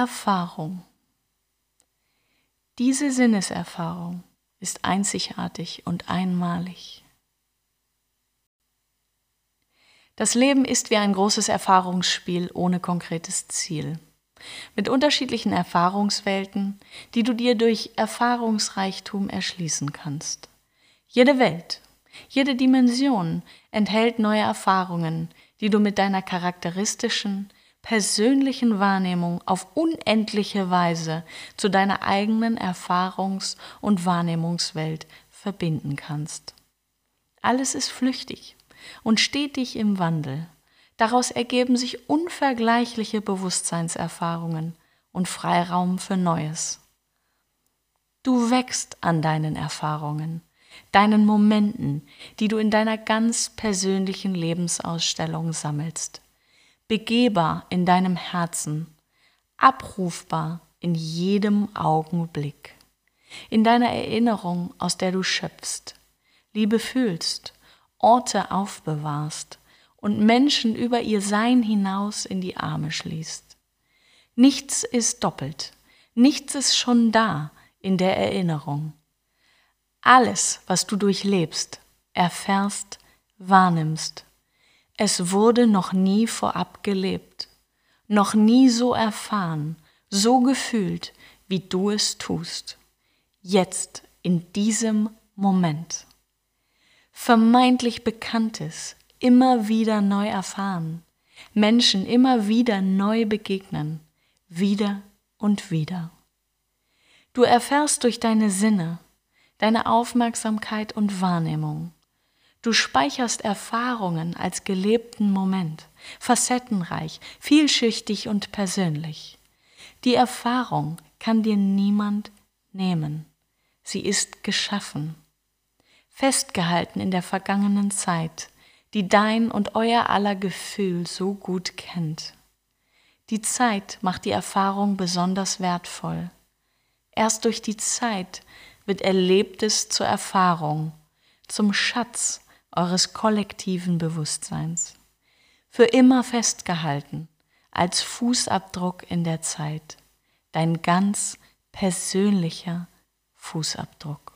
Erfahrung. Diese Sinneserfahrung ist einzigartig und einmalig. Das Leben ist wie ein großes Erfahrungsspiel ohne konkretes Ziel. Mit unterschiedlichen Erfahrungswelten, die du dir durch Erfahrungsreichtum erschließen kannst. Jede Welt, jede Dimension enthält neue Erfahrungen, die du mit deiner charakteristischen, persönlichen Wahrnehmung auf unendliche Weise zu deiner eigenen Erfahrungs- und Wahrnehmungswelt verbinden kannst. Alles ist flüchtig und stetig im Wandel. Daraus ergeben sich unvergleichliche Bewusstseinserfahrungen und Freiraum für Neues. Du wächst an deinen Erfahrungen, deinen Momenten, die du in deiner ganz persönlichen Lebensausstellung sammelst begehbar in deinem Herzen, abrufbar in jedem Augenblick, in deiner Erinnerung, aus der du schöpfst, Liebe fühlst, Orte aufbewahrst und Menschen über ihr Sein hinaus in die Arme schließt. Nichts ist doppelt, nichts ist schon da in der Erinnerung. Alles, was du durchlebst, erfährst, wahrnimmst es wurde noch nie vorab gelebt, noch nie so erfahren, so gefühlt, wie du es tust. Jetzt, in diesem Moment. Vermeintlich Bekanntes immer wieder neu erfahren, Menschen immer wieder neu begegnen, wieder und wieder. Du erfährst durch deine Sinne, deine Aufmerksamkeit und Wahrnehmung, Du speicherst Erfahrungen als gelebten Moment, facettenreich, vielschichtig und persönlich. Die Erfahrung kann dir niemand nehmen. Sie ist geschaffen, festgehalten in der vergangenen Zeit, die dein und euer aller Gefühl so gut kennt. Die Zeit macht die Erfahrung besonders wertvoll. Erst durch die Zeit wird Erlebtes zur Erfahrung, zum Schatz, eures kollektiven Bewusstseins, für immer festgehalten als Fußabdruck in der Zeit, dein ganz persönlicher Fußabdruck.